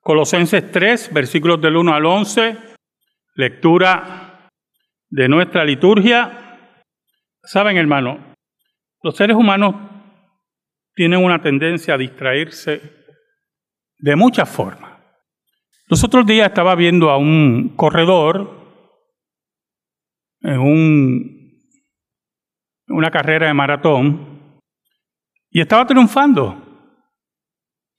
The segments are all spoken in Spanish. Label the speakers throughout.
Speaker 1: Colosenses 3, versículos del 1 al 11, lectura de nuestra liturgia. Saben, hermano, los seres humanos tienen una tendencia a distraerse de muchas formas. Los otros días estaba viendo a un corredor en un, una carrera de maratón y estaba triunfando.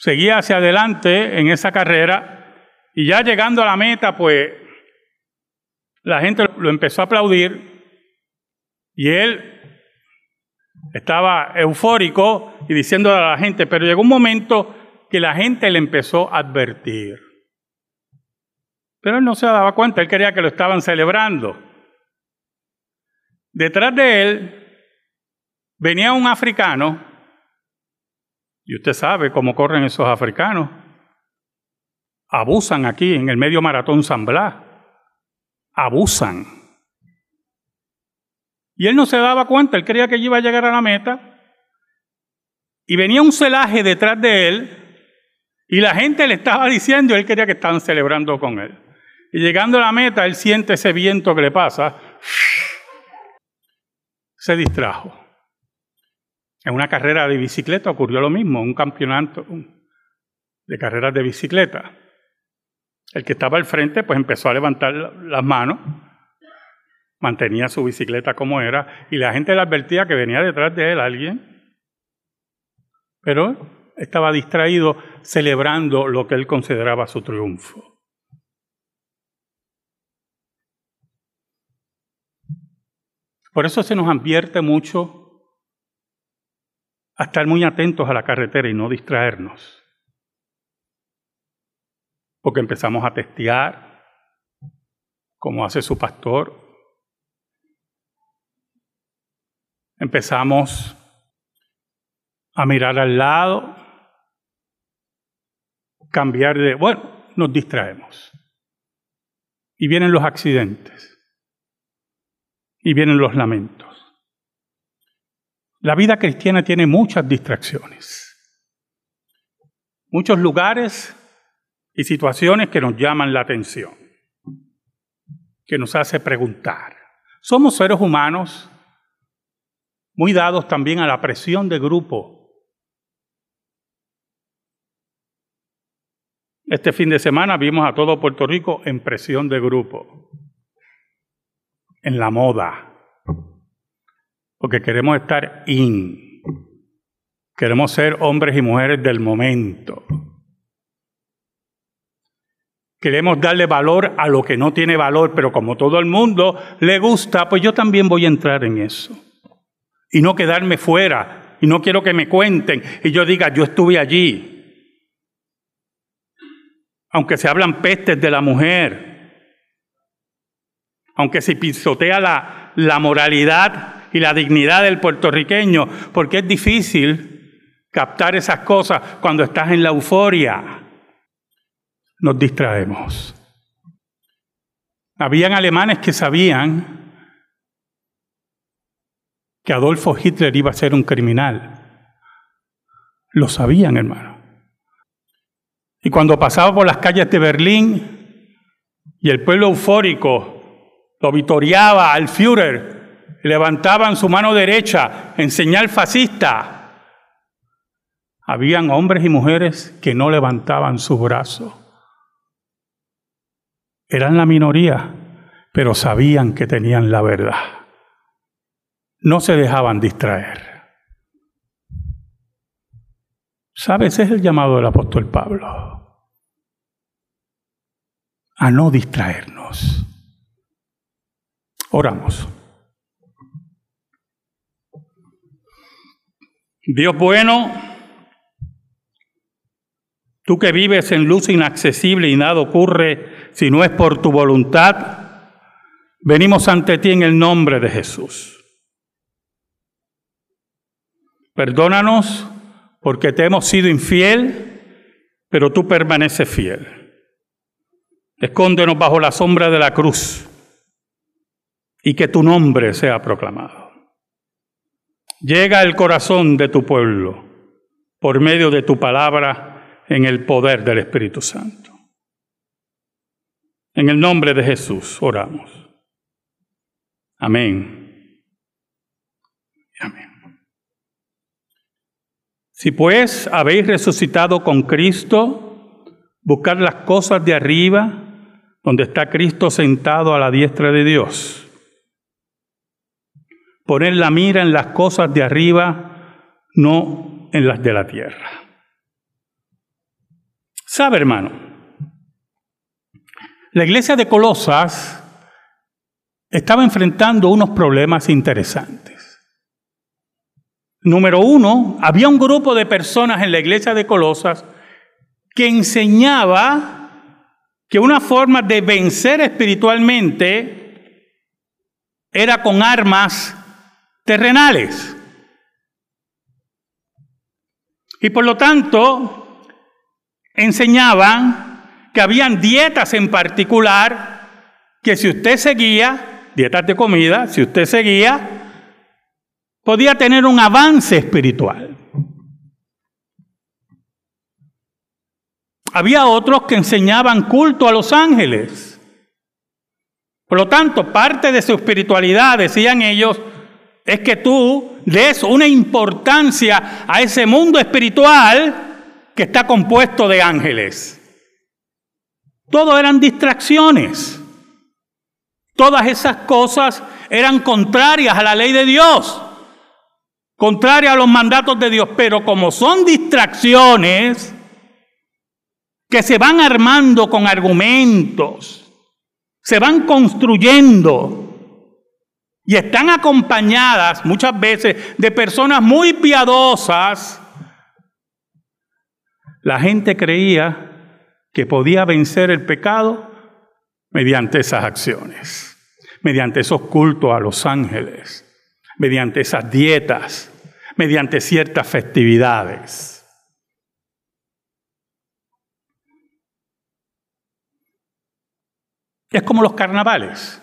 Speaker 1: Seguía hacia adelante en esa carrera y ya llegando a la meta, pues la gente lo empezó a aplaudir y él estaba eufórico y diciendo a la gente, pero llegó un momento que la gente le empezó a advertir. Pero él no se daba cuenta, él quería que lo estaban celebrando. Detrás de él venía un africano, y usted sabe cómo corren esos africanos. Abusan aquí en el medio maratón San Blas. Abusan. Y él no se daba cuenta, él creía que iba a llegar a la meta. Y venía un celaje detrás de él y la gente le estaba diciendo, él quería que estaban celebrando con él. Y llegando a la meta, él siente ese viento que le pasa, se distrajo. En una carrera de bicicleta ocurrió lo mismo, un campeonato de carreras de bicicleta. El que estaba al frente pues empezó a levantar las manos, mantenía su bicicleta como era, y la gente le advertía que venía detrás de él alguien, pero estaba distraído celebrando lo que él consideraba su triunfo. Por eso se nos advierte mucho a estar muy atentos a la carretera y no distraernos. Porque empezamos a testear, como hace su pastor. Empezamos a mirar al lado, cambiar de... Bueno, nos distraemos. Y vienen los accidentes. Y vienen los lamentos. La vida cristiana tiene muchas distracciones. Muchos lugares y situaciones que nos llaman la atención. Que nos hace preguntar. Somos seres humanos muy dados también a la presión de grupo Este fin de semana vimos a todo Puerto Rico en presión de grupo, en la moda, porque queremos estar in, queremos ser hombres y mujeres del momento. Queremos darle valor a lo que no tiene valor, pero como todo el mundo le gusta, pues yo también voy a entrar en eso. Y no quedarme fuera, y no quiero que me cuenten, y yo diga, yo estuve allí, aunque se hablan pestes de la mujer, aunque se pisotea la, la moralidad y la dignidad del puertorriqueño, porque es difícil captar esas cosas cuando estás en la euforia. Nos distraemos. Habían alemanes que sabían que Adolfo Hitler iba a ser un criminal. Lo sabían, hermano. Y cuando pasaba por las calles de Berlín y el pueblo eufórico lo vitoreaba al Führer, levantaban su mano derecha en señal fascista, habían hombres y mujeres que no levantaban su brazo. Eran la minoría, pero sabían que tenían la verdad. No se dejaban distraer. ¿Sabes? Es el llamado del apóstol Pablo. A no distraernos. Oramos. Dios bueno, tú que vives en luz inaccesible y nada ocurre si no es por tu voluntad, venimos ante ti en el nombre de Jesús. Perdónanos porque te hemos sido infiel, pero tú permaneces fiel. Escóndenos bajo la sombra de la cruz y que tu nombre sea proclamado. Llega al corazón de tu pueblo por medio de tu palabra en el poder del Espíritu Santo. En el nombre de Jesús oramos. Amén. Amén. Si pues habéis resucitado con Cristo, buscad las cosas de arriba, donde está Cristo sentado a la diestra de Dios. Poner la mira en las cosas de arriba, no en las de la tierra. ¿Sabe, hermano? La iglesia de Colosas estaba enfrentando unos problemas interesantes. Número uno, había un grupo de personas en la iglesia de Colosas que enseñaba que una forma de vencer espiritualmente era con armas terrenales. Y por lo tanto, enseñaban que habían dietas en particular que si usted seguía, dietas de comida, si usted seguía, podía tener un avance espiritual. Había otros que enseñaban culto a los ángeles. Por lo tanto, parte de su espiritualidad, decían ellos, es que tú des una importancia a ese mundo espiritual que está compuesto de ángeles. Todo eran distracciones. Todas esas cosas eran contrarias a la ley de Dios, contrarias a los mandatos de Dios, pero como son distracciones, que se van armando con argumentos, se van construyendo y están acompañadas muchas veces de personas muy piadosas, la gente creía que podía vencer el pecado mediante esas acciones, mediante esos cultos a los ángeles, mediante esas dietas, mediante ciertas festividades. Es como los carnavales.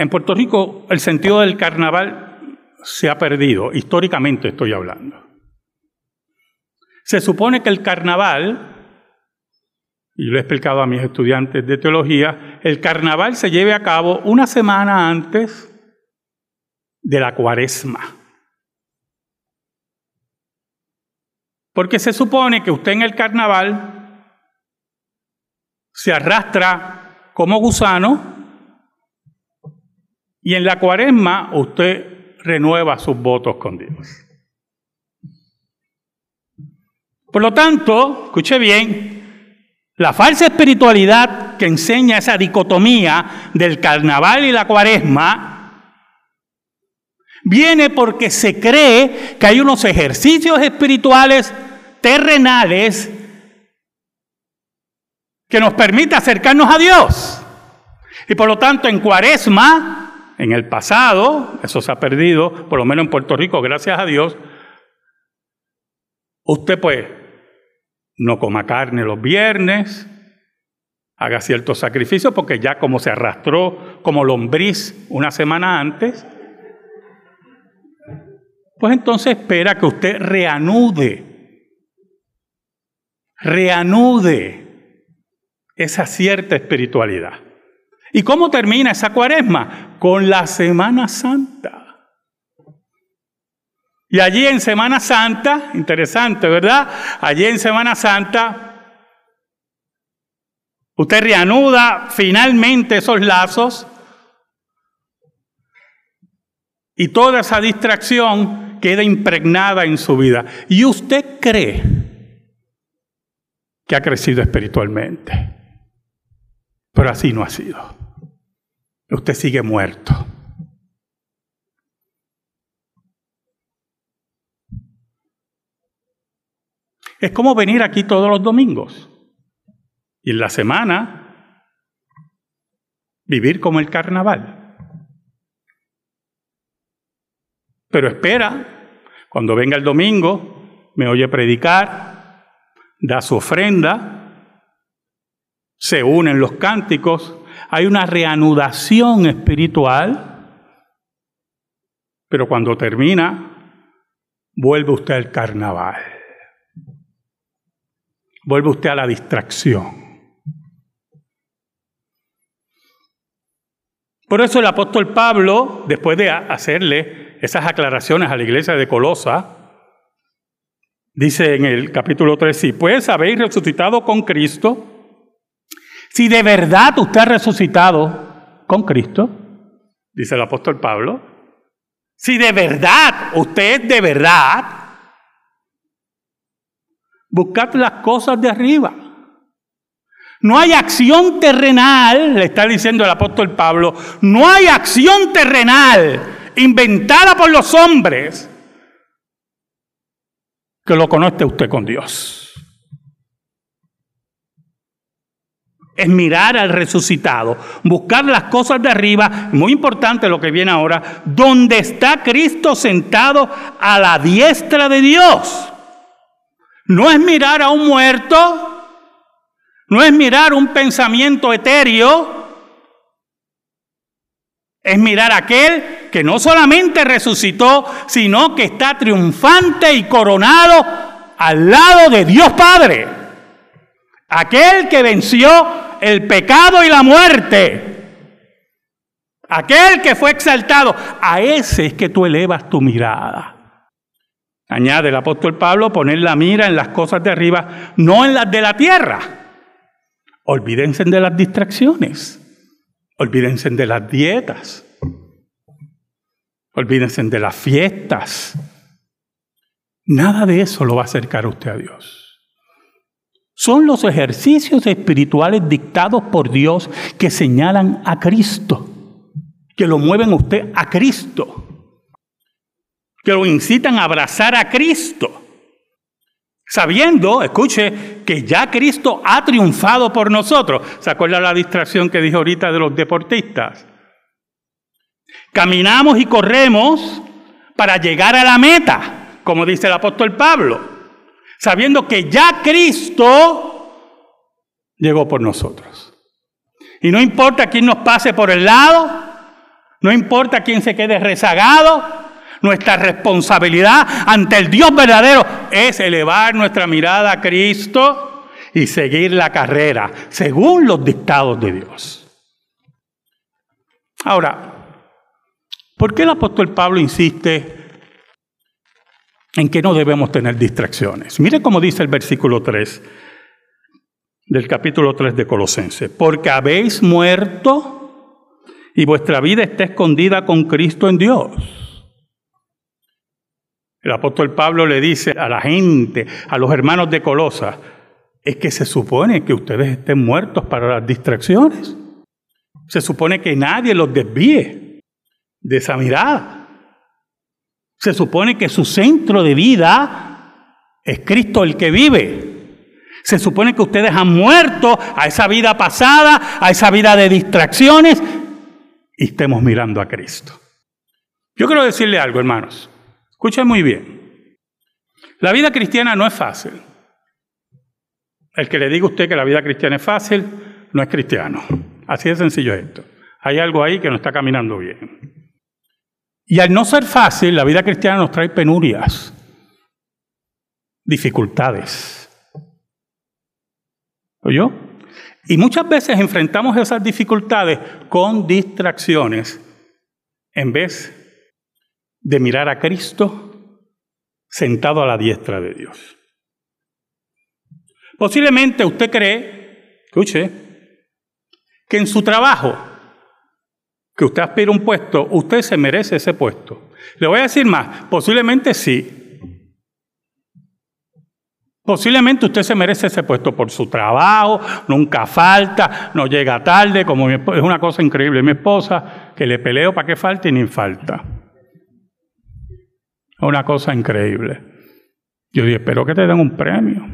Speaker 1: En Puerto Rico el sentido del carnaval se ha perdido, históricamente estoy hablando. Se supone que el carnaval, y lo he explicado a mis estudiantes de teología, el carnaval se lleve a cabo una semana antes de la cuaresma. Porque se supone que usted en el carnaval se arrastra como gusano y en la cuaresma usted renueva sus votos con Dios. Por lo tanto, escuche bien, la falsa espiritualidad que enseña esa dicotomía del carnaval y la cuaresma viene porque se cree que hay unos ejercicios espirituales terrenales que nos permite acercarnos a Dios. Y por lo tanto, en cuaresma, en el pasado, eso se ha perdido, por lo menos en Puerto Rico, gracias a Dios, usted pues no coma carne los viernes, haga ciertos sacrificios, porque ya como se arrastró como lombriz una semana antes, pues entonces espera que usted reanude, reanude esa cierta espiritualidad. ¿Y cómo termina esa cuaresma? Con la Semana Santa. Y allí en Semana Santa, interesante, ¿verdad? Allí en Semana Santa, usted reanuda finalmente esos lazos y toda esa distracción queda impregnada en su vida. Y usted cree que ha crecido espiritualmente. Pero así no ha sido. Usted sigue muerto. Es como venir aquí todos los domingos y en la semana vivir como el carnaval. Pero espera, cuando venga el domingo, me oye predicar, da su ofrenda, se unen los cánticos, hay una reanudación espiritual, pero cuando termina, vuelve usted al carnaval. vuelve usted a la distracción. Por eso el apóstol Pablo, después de hacerle esas aclaraciones a la iglesia de Colosa, dice en el capítulo 3, si pues habéis resucitado con Cristo, si de verdad usted ha resucitado con Cristo, dice el apóstol Pablo, si de verdad usted de verdad, buscad las cosas de arriba no hay acción terrenal, le está diciendo el apóstol Pablo, no hay acción terrenal inventada por los hombres que lo conecte usted con Dios. Es mirar al resucitado, buscar las cosas de arriba, muy importante lo que viene ahora, donde está Cristo sentado a la diestra de Dios. No es mirar a un muerto, no es mirar un pensamiento etéreo, es mirar a aquel que no solamente resucitó, sino que está triunfante y coronado al lado de Dios Padre. Aquel que venció el pecado y la muerte. Aquel que fue exaltado. A ese es que tú elevas tu mirada. Añade el apóstol Pablo, poner la mira en las cosas de arriba, no en las de la tierra. Olvídense de las distracciones. Olvídense de las dietas. Olvídense de las fiestas. Nada de eso lo va a acercar usted a Dios. Son los ejercicios espirituales dictados por Dios que señalan a Cristo, que lo mueven a usted a Cristo, que lo incitan a abrazar a Cristo. Sabiendo, escuche, que ya Cristo ha triunfado por nosotros. ¿Se acuerda la distracción que dije ahorita de los deportistas? Caminamos y corremos para llegar a la meta, como dice el apóstol Pablo, sabiendo que ya Cristo llegó por nosotros. Y no importa quién nos pase por el lado, no importa quién se quede rezagado, nuestra responsabilidad ante el Dios verdadero es elevar nuestra mirada a Cristo y seguir la carrera según los dictados de Dios. Ahora, ¿por qué el apóstol Pablo insiste en que no debemos tener distracciones? Mire cómo dice el versículo 3 del capítulo 3 de Colosenses. Porque habéis muerto y vuestra vida está escondida con Cristo en Dios. El apóstol Pablo le dice a la gente, a los hermanos de Colosa, es que se supone que ustedes estén muertos para las distracciones. Se supone que nadie los desvíe de esa mirada. Se supone que su centro de vida es Cristo el que vive. Se supone que ustedes han muerto a esa vida pasada, a esa vida de distracciones, y estemos mirando a Cristo. Yo quiero decirle algo, hermanos. Escuchen muy bien. La vida cristiana no es fácil. El que le diga a usted que la vida cristiana es fácil, no es cristiano. Así de sencillo es esto. Hay algo ahí que no está caminando bien. Y al no ser fácil, la vida cristiana nos trae penurias, dificultades. ¿Oyó? Y muchas veces enfrentamos esas dificultades con distracciones en vez de mirar a Cristo sentado a la diestra de Dios. Posiblemente usted cree, escuche, que en su trabajo, que usted aspira a un puesto, usted se merece ese puesto. Le voy a decir más, posiblemente sí. Posiblemente usted se merece ese puesto por su trabajo, nunca falta, no llega tarde, como es una cosa increíble. Mi esposa, que le peleo para que falte y ni falta. Una cosa increíble. Yo dije, espero que te den un premio.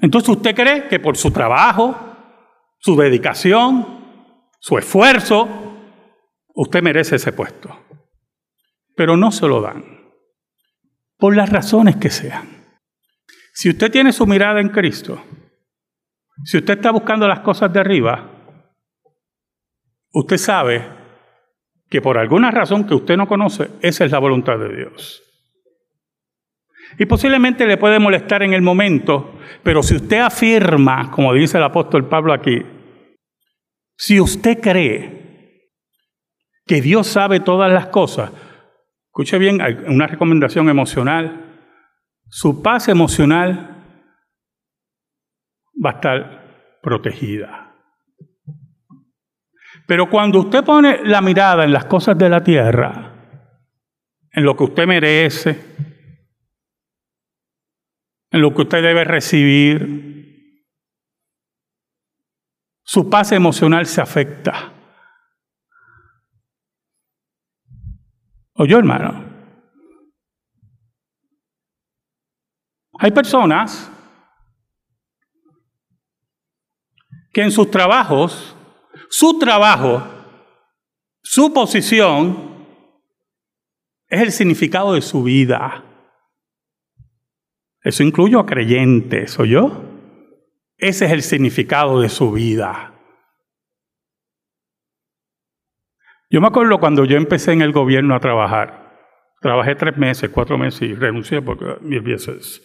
Speaker 1: Entonces usted cree que por su trabajo, su dedicación, su esfuerzo, usted merece ese puesto. Pero no se lo dan. Por las razones que sean. Si usted tiene su mirada en Cristo, si usted está buscando las cosas de arriba, usted sabe que por alguna razón que usted no conoce, esa es la voluntad de Dios. Y posiblemente le puede molestar en el momento, pero si usted afirma, como dice el apóstol Pablo aquí, si usted cree que Dios sabe todas las cosas, escuche bien, una recomendación emocional, su paz emocional va a estar protegida. Pero cuando usted pone la mirada en las cosas de la tierra, en lo que usted merece, en lo que usted debe recibir, su paz emocional se afecta. ¿Oyó, hermano? Hay personas que en sus trabajos, su trabajo, su posición, es el significado de su vida. Eso incluye a creyentes, ¿o yo? Ese es el significado de su vida. Yo me acuerdo cuando yo empecé en el gobierno a trabajar. Trabajé tres meses, cuatro meses y renuncié porque mi es.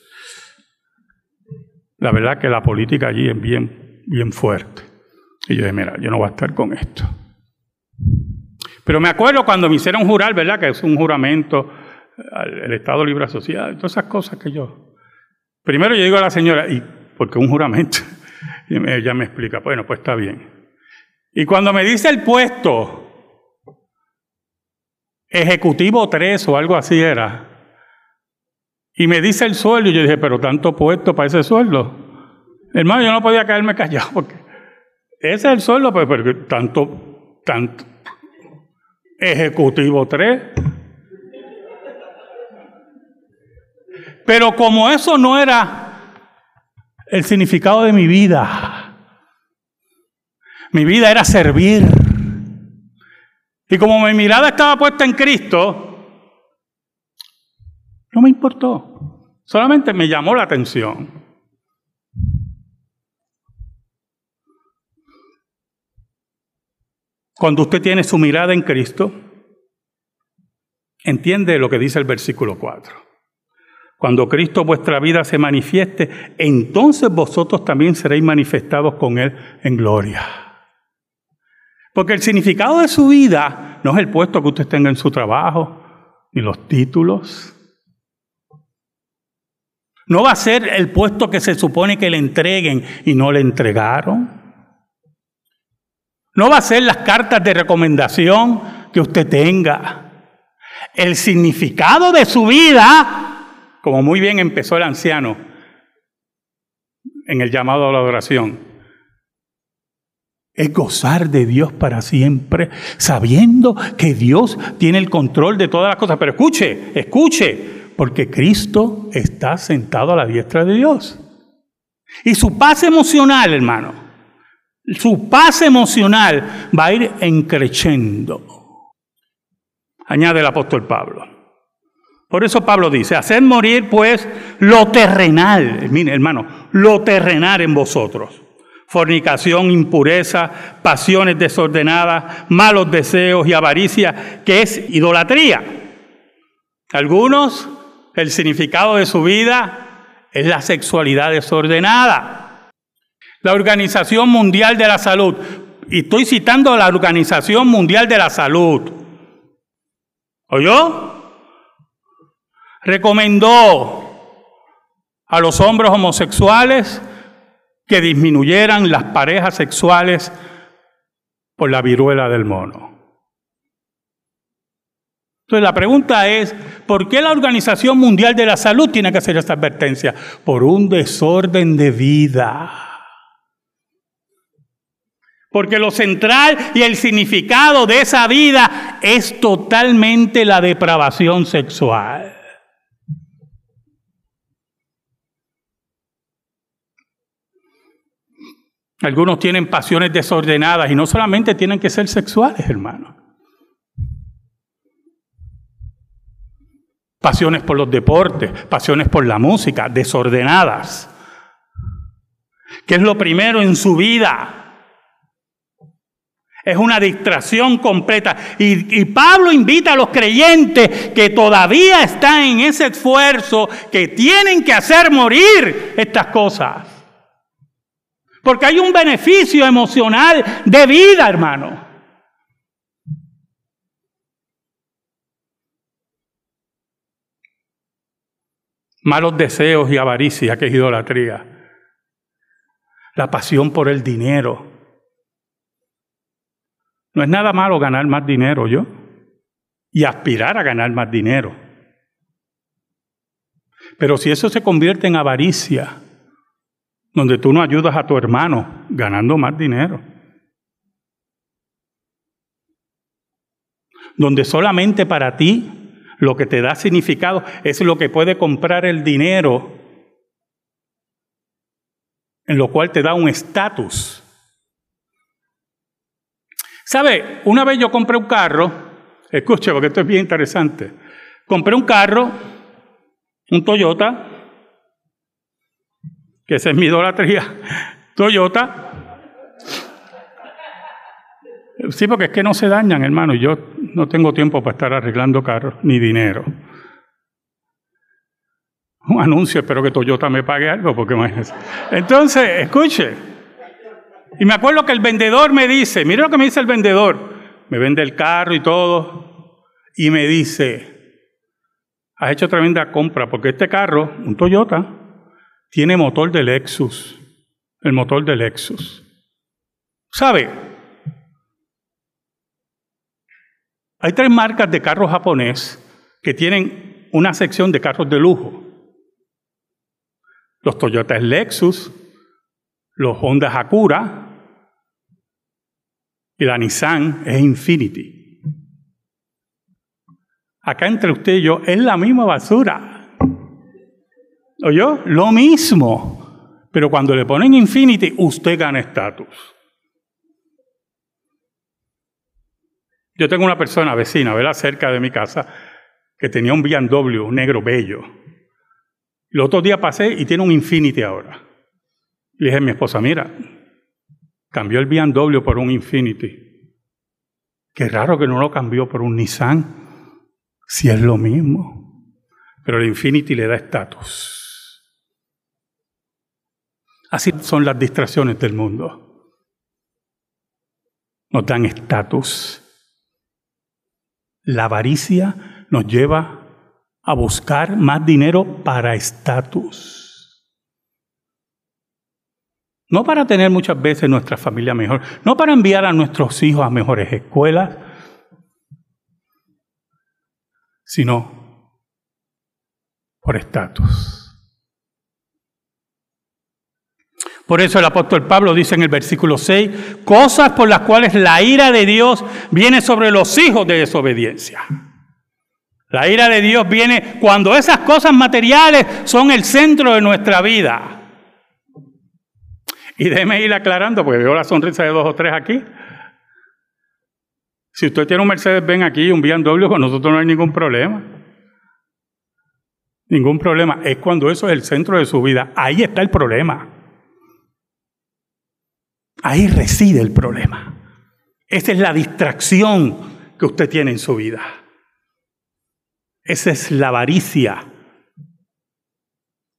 Speaker 1: La verdad que la política allí es bien, bien fuerte. Y yo dije, mira, yo no voy a estar con esto. Pero me acuerdo cuando me hicieron jurar, ¿verdad? Que es un juramento al Estado Libre Asociado, todas esas cosas que yo Primero yo digo a la señora, ¿y por qué un juramento? Y ella me explica, bueno, pues está bien. Y cuando me dice el puesto, ejecutivo 3 o algo así era, y me dice el sueldo, y yo dije, pero tanto puesto para ese sueldo. Hermano, yo no podía caerme callado porque ese es el sueldo, pero, pues, pero tanto, tanto, ejecutivo 3. Pero como eso no era el significado de mi vida, mi vida era servir. Y como mi mirada estaba puesta en Cristo, no me importó. Solamente me llamó la atención. Cuando usted tiene su mirada en Cristo, entiende lo que dice el versículo 4. Cuando Cristo vuestra vida se manifieste, entonces vosotros también seréis manifestados con Él en gloria. Porque el significado de su vida no es el puesto que usted tenga en su trabajo, ni los títulos. No va a ser el puesto que se supone que le entreguen y no le entregaron. No va a ser las cartas de recomendación que usted tenga. El significado de su vida como muy bien empezó el anciano en el llamado a la adoración, es gozar de Dios para siempre, sabiendo que Dios tiene el control de todas las cosas. Pero escuche, escuche, porque Cristo está sentado a la diestra de Dios. Y su paz emocional, hermano, su paz emocional va a ir encreciendo. Añade el apóstol Pablo. Por eso Pablo dice, haced morir pues lo terrenal, mire hermano, lo terrenal en vosotros. Fornicación, impureza, pasiones desordenadas, malos deseos y avaricia, que es idolatría. Algunos, el significado de su vida es la sexualidad desordenada. La Organización Mundial de la Salud, y estoy citando a la Organización Mundial de la Salud, ¿oyó? Recomendó a los hombres homosexuales que disminuyeran las parejas sexuales por la viruela del mono. Entonces la pregunta es, ¿por qué la Organización Mundial de la Salud tiene que hacer esta advertencia? Por un desorden de vida. Porque lo central y el significado de esa vida es totalmente la depravación sexual. Algunos tienen pasiones desordenadas y no solamente tienen que ser sexuales, hermano. Pasiones por los deportes, pasiones por la música, desordenadas. ¿Qué es lo primero en su vida? Es una distracción completa. Y, y, Pablo invita a los creyentes que todavía están en ese esfuerzo, que tienen que hacer morir estas cosas. Porque hay un beneficio emocional de vida, hermano. Malos deseos y avaricia, que es idolatría. La pasión por el dinero no es nada malo ganar más dinero yo y aspirar a ganar más dinero. Pero si eso se convierte en avaricia, donde tú no ayudas a tu hermano ganando más dinero, donde solamente para ti lo que te da significado es lo que puede comprar el dinero, en lo cual te da un estatus. ¿Sabe? Una vez yo compré un carro, escuche porque esto es bien interesante. Compré un carro, un Toyota, que esa es mi idolatría, Toyota. Sí, porque es que no se dañan, hermano, y yo no tengo tiempo para estar arreglando carros, ni dinero. Un anuncio, espero que Toyota me pague algo, porque Entonces, escuche, y me acuerdo que el vendedor me dice, mire lo que me dice el vendedor, me vende el carro y todo, y me dice, has hecho tremenda compra, porque este carro, un Toyota, tiene motor de Lexus, el motor de Lexus. ¿Sabe? Hay tres marcas de carros japonés que tienen una sección de carros de lujo. Los Toyota Lexus, los Honda Acura y la Nissan es Infinity. Acá entre usted y yo es la misma basura. ¿Oyó? Lo mismo. Pero cuando le ponen Infinity, usted gana estatus. Yo tengo una persona vecina, ¿verdad? Cerca de mi casa, que tenía un BMW negro bello. El otro día pasé y tiene un Infinity ahora. Le dije a mi esposa, mira, cambió el BMW por un Infinity. Qué raro que no lo cambió por un Nissan, si es lo mismo. Pero el Infinity le da estatus. Así son las distracciones del mundo. Nos dan estatus. La avaricia nos lleva a buscar más dinero para estatus. No para tener muchas veces nuestra familia mejor, no para enviar a nuestros hijos a mejores escuelas, sino por estatus. Por eso el apóstol Pablo dice en el versículo 6, cosas por las cuales la ira de Dios viene sobre los hijos de desobediencia. La ira de Dios viene cuando esas cosas materiales son el centro de nuestra vida. Y déjeme ir aclarando, porque veo la sonrisa de dos o tres aquí. Si usted tiene un Mercedes ven aquí, un BMW, con nosotros no hay ningún problema. Ningún problema. Es cuando eso es el centro de su vida. Ahí está el problema. Ahí reside el problema. Esa es la distracción que usted tiene en su vida. Esa es la avaricia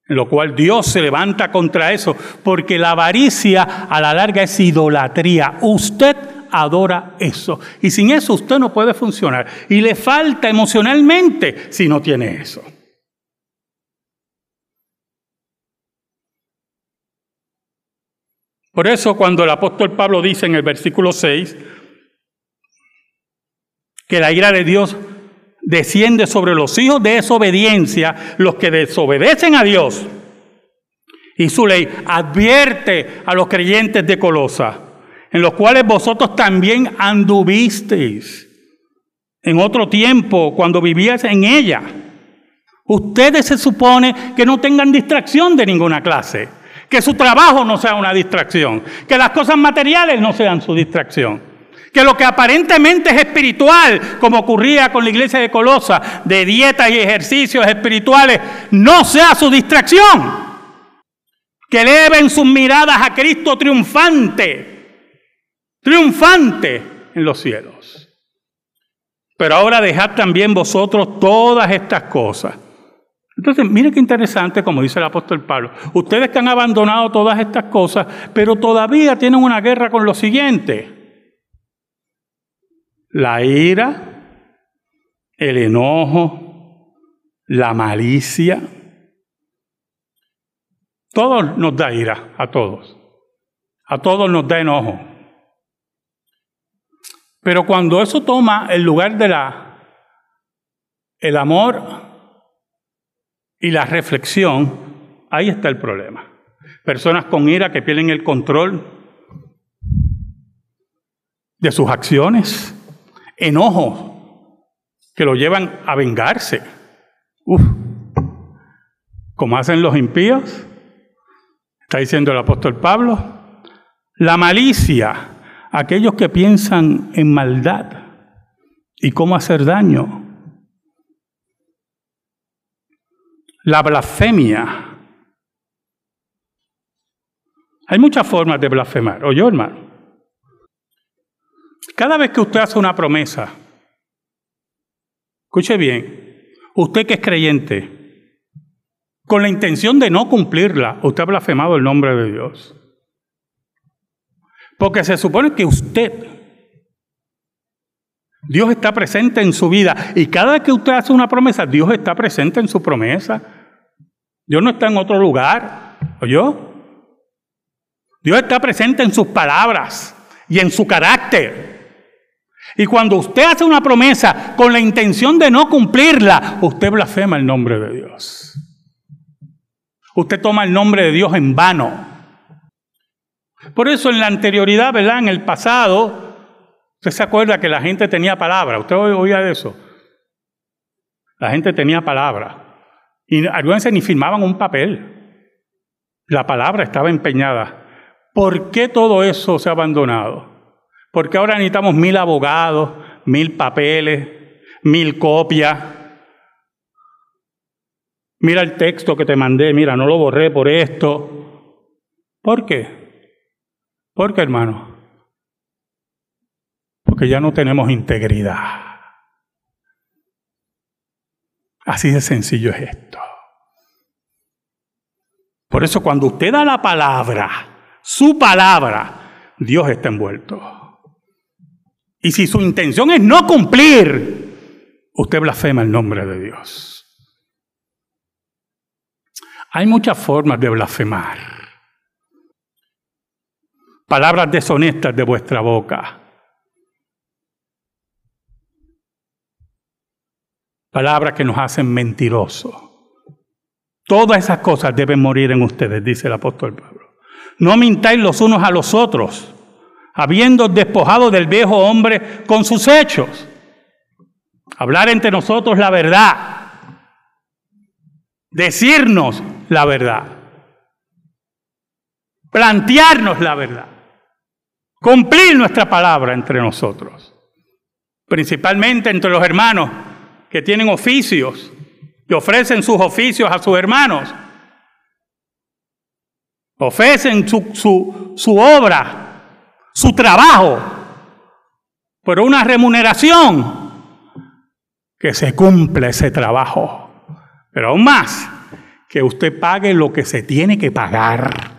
Speaker 1: en lo cual Dios se levanta contra eso, porque la avaricia a la larga es idolatría. Usted adora eso. Y sin eso usted no puede funcionar. Y le falta emocionalmente si no tiene eso. Por eso cuando el apóstol Pablo dice en el versículo 6 que la ira de Dios desciende sobre los hijos de desobediencia, los que desobedecen a Dios. Y su ley advierte a los creyentes de Colosa, en los cuales vosotros también anduvisteis en otro tiempo cuando vivíais en ella. Ustedes se supone que no tengan distracción de ninguna clase, que su trabajo no sea una distracción, que las cosas materiales no sean su distracción. Que lo que aparentemente es espiritual, como ocurría con la iglesia de Colosa, de dietas y ejercicios espirituales, no sea su distracción. Que eleven sus miradas a Cristo triunfante, triunfante, en los cielos. Pero ahora dejad también vosotros todas estas cosas. Entonces, mire qué interesante, como dice el apóstol Pablo. Ustedes que han abandonado todas estas cosas, pero todavía tienen una guerra con lo siguiente. La ira, el enojo, la malicia. Todos nos da ira, a todos. A todos nos da enojo. Pero cuando eso toma el lugar de la el amor y la reflexión, ahí está el problema. Personas con ira que pierden el control de sus acciones, enojo que lo llevan a vengarse. Uf, como hacen los impíos, está diciendo el apóstol Pablo, la malicia aquellos que piensan en maldad y cómo hacer daño. La blasfemia. Hay muchas formas de blasfemar. ¿Oyó, hermano? Cada vez que usted hace una promesa, escuche bien, usted que es creyente, con la intención de no cumplirla, usted ha blasfemado el nombre de Dios. Porque se supone que usted, Dios está presente en su vida. Y cada vez que usted hace una promesa, Dios está presente en su promesa. Dios no está en otro lugar. ¿Oyó? Dios está presente en sus palabras y en su carácter. Y cuando usted hace una promesa con la intención de no cumplirla, usted blasfema el nombre de Dios. Usted toma el nombre de Dios en vano. Por eso en la anterioridad, ¿verdad? En el pasado, usted se acuerda que la gente tenía palabra. ¿Usted oía eso? La gente tenía palabra. Y algunas ni firmaban un papel. La palabra estaba empeñada. ¿Por qué todo eso se ha abandonado? Porque ahora necesitamos mil abogados, mil papeles, mil copias. Mira el texto que te mandé, mira, no lo borré por esto. ¿Por qué? ¿Por qué, hermano? Porque ya no tenemos integridad. Así de sencillo es esto. Por eso cuando usted da la palabra, su palabra, Dios está envuelto. Y si su intención es no cumplir, usted blasfema el nombre de Dios. Hay muchas formas de blasfemar palabras deshonestas de vuestra boca. Palabras que nos hacen mentirosos. Todas esas cosas deben morir en ustedes, dice el apóstol Pablo. No mintáis los unos a los otros, habiendo despojado del viejo hombre con sus hechos. Hablar entre nosotros la verdad. Decirnos la verdad. Plantearnos la verdad cumplir nuestra palabra entre nosotros, principalmente entre los hermanos que tienen oficios y ofrecen sus oficios a sus hermanos, ofrecen su, su, su obra, su trabajo, por una remuneración, que se cumpla ese trabajo, pero aún más, que usted pague lo que se tiene que pagar.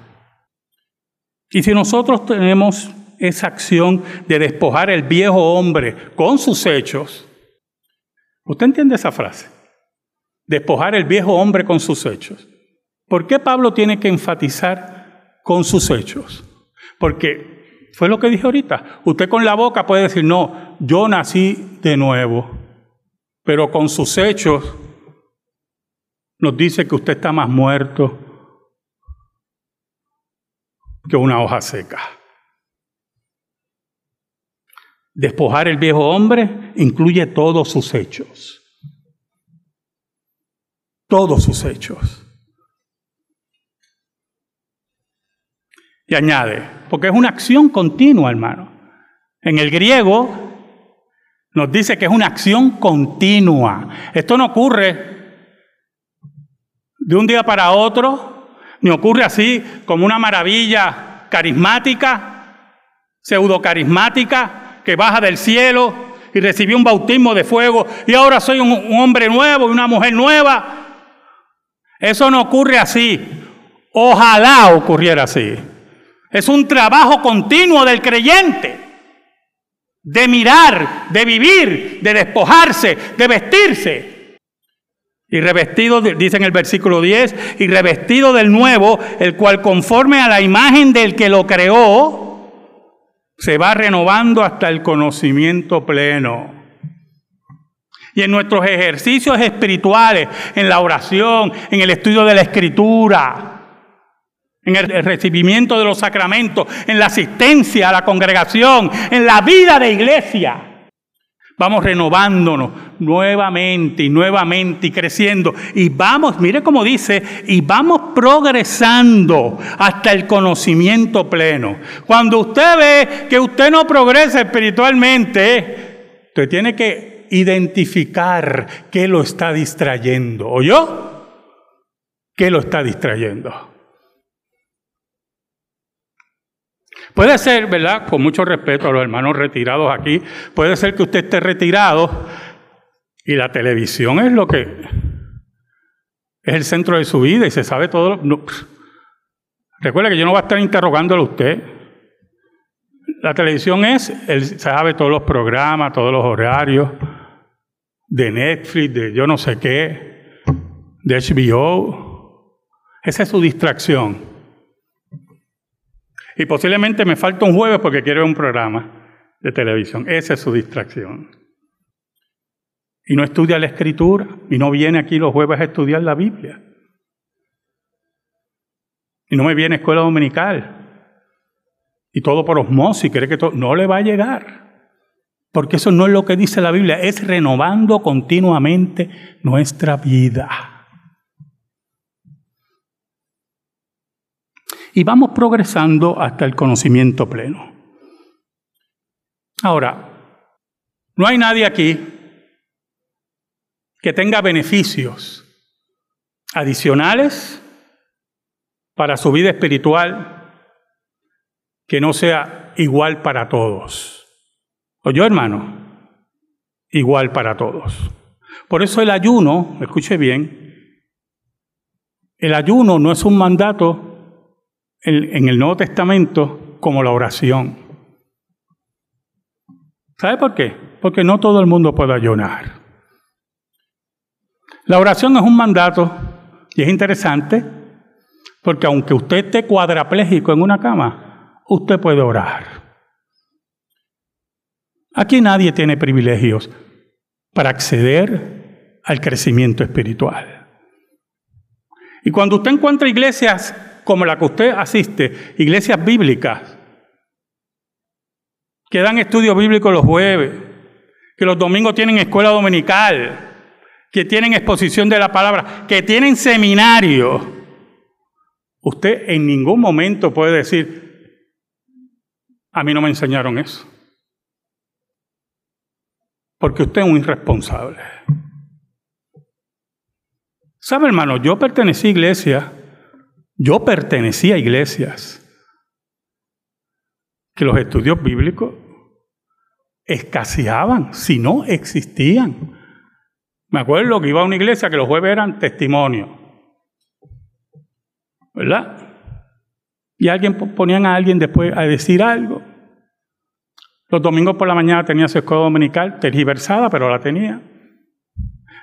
Speaker 1: Y si nosotros tenemos esa acción de despojar el viejo hombre con sus hechos. ¿Usted entiende esa frase? Despojar el viejo hombre con sus hechos. ¿Por qué Pablo tiene que enfatizar con sus hechos? Porque fue lo que dije ahorita. Usted con la boca puede decir, no, yo nací de nuevo. Pero con sus hechos nos dice que usted está más muerto que una hoja seca. Despojar el viejo hombre incluye todos sus hechos. Todos sus hechos. Y añade, porque es una acción continua, hermano. En el griego nos dice que es una acción continua. Esto no ocurre de un día para otro, ni ocurre así como una maravilla carismática, pseudo carismática, que baja del cielo y recibí un bautismo de fuego y ahora soy un, un hombre nuevo y una mujer nueva. Eso no ocurre así. Ojalá ocurriera así. Es un trabajo continuo del creyente de mirar, de vivir, de despojarse, de vestirse. Y revestido, dice en el versículo 10, y revestido del nuevo, el cual conforme a la imagen del que lo creó, se va renovando hasta el conocimiento pleno. Y en nuestros ejercicios espirituales, en la oración, en el estudio de la escritura, en el recibimiento de los sacramentos, en la asistencia a la congregación, en la vida de iglesia. Vamos renovándonos nuevamente y nuevamente y creciendo. Y vamos, mire cómo dice, y vamos progresando hasta el conocimiento pleno. Cuando usted ve que usted no progresa espiritualmente, usted tiene que identificar qué lo está distrayendo. ¿O yo? ¿Qué lo está distrayendo? Puede ser, ¿verdad? Con mucho respeto a los hermanos retirados aquí, puede ser que usted esté retirado y la televisión es lo que es el centro de su vida y se sabe todo. Recuerde que yo no voy a estar interrogándolo a usted. La televisión es, él sabe todos los programas, todos los horarios de Netflix, de yo no sé qué, de HBO. Esa es su distracción. Y posiblemente me falta un jueves porque quiero ver un programa de televisión. Esa es su distracción. Y no estudia la escritura y no viene aquí los jueves a estudiar la Biblia. Y no me viene a escuela dominical. Y todo por osmosis, cree que todo, no le va a llegar. Porque eso no es lo que dice la Biblia, es renovando continuamente nuestra vida. Y vamos progresando hasta el conocimiento pleno. Ahora, no hay nadie aquí que tenga beneficios adicionales para su vida espiritual que no sea igual para todos. ¿O yo, hermano? Igual para todos. Por eso el ayuno, escuche bien, el ayuno no es un mandato en, el Nuevo Testamento como la oración. ¿Sabe por qué? Porque no todo el mundo puede ayunar. La oración es un mandato y es interesante porque aunque usted esté cuadraplégico en una cama, usted puede orar. Aquí nadie tiene privilegios para acceder al crecimiento espiritual. Y cuando usted encuentra iglesias como la que usted asiste, iglesias bíblicas, que dan estudio bíblico los jueves, que los domingos tienen escuela dominical, que tienen exposición de la palabra, que tienen seminario. Usted en ningún momento puede decir, a mí no me enseñaron eso. Porque usted es un irresponsable. ¿Sabe, hermano? Yo pertenecí a iglesia yo pertenecía a iglesias que los estudios bíblicos escaseaban, si no existían. Me acuerdo que iba a una iglesia que los jueves eran testimonio. ¿Verdad? Y alguien ponían a alguien después a decir algo. Los domingos por la mañana tenía su escuela dominical, tergiversada, pero la tenía.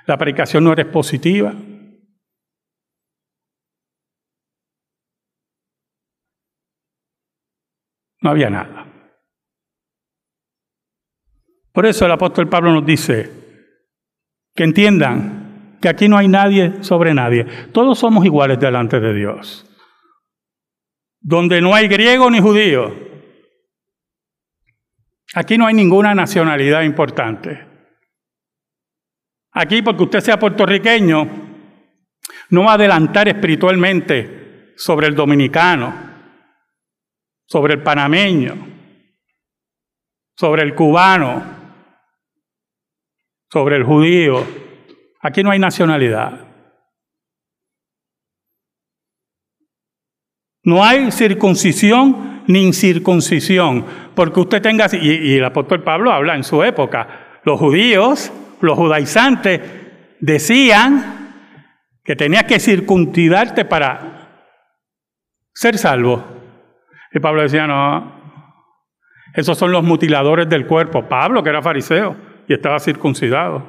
Speaker 1: La predicación no era expositiva. No había nada. Por eso el apóstol Pablo nos dice que entiendan que aquí no hay nadie sobre nadie. Todos somos iguales delante de Dios. Donde no hay griego ni judío. Aquí no hay ninguna nacionalidad importante. Aquí, porque usted sea puertorriqueño, no va a adelantar espiritualmente sobre el dominicano, sobre el panameño, sobre el cubano, sobre el judío. Aquí no hay nacionalidad. No hay circuncisión ni incircuncisión, porque usted tenga, y, el apóstol Pablo habla en su época, los judíos, los judaizantes, decían que tenías que circuncidarte para ser salvo. Y Pablo decía, no, esos son los mutiladores del cuerpo. Pablo, que era fariseo y estaba circuncidado.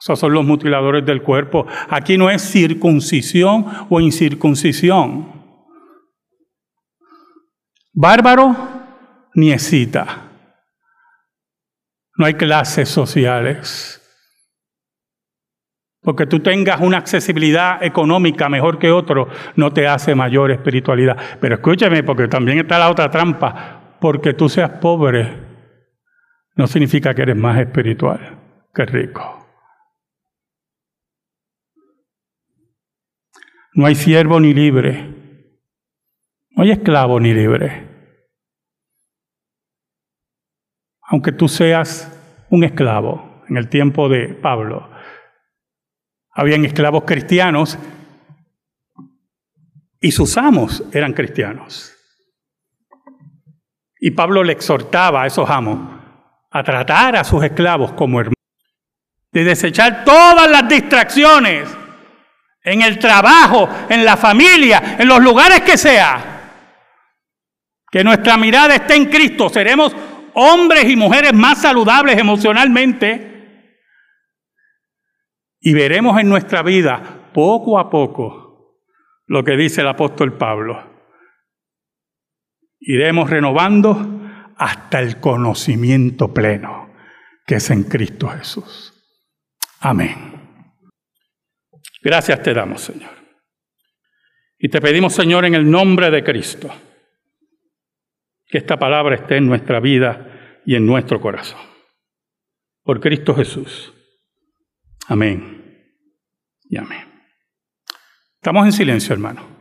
Speaker 1: Esos son los mutiladores del cuerpo. Aquí no es circuncisión o incircuncisión. Bárbaro ni excita. No hay clases sociales. Porque tú tengas una accesibilidad económica mejor que otro, no te hace mayor espiritualidad. Pero escúchame, porque también está la otra trampa. Porque tú seas pobre, no significa que eres más espiritual que rico. No hay siervo ni libre. No hay esclavo ni libre. Aunque tú seas un esclavo en el tiempo de Pablo, habían esclavos cristianos y sus amos eran cristianos. Y Pablo le exhortaba a esos amos a tratar a sus esclavos como hermanos, de desechar todas las distracciones en el trabajo, en la familia, en los lugares que sea. Que nuestra mirada esté en Cristo. Seremos hombres y mujeres más saludables emocionalmente. Y veremos en nuestra vida, poco a poco, lo que dice el apóstol Pablo. Iremos renovando hasta el conocimiento pleno que es en Cristo Jesús. Amén. Gracias te damos, Señor. Y te pedimos, Señor, en el nombre de Cristo, que esta palabra esté en nuestra vida y en nuestro corazón. Por Cristo Jesús. Amén. Y amén. Estamos en silencio, hermano.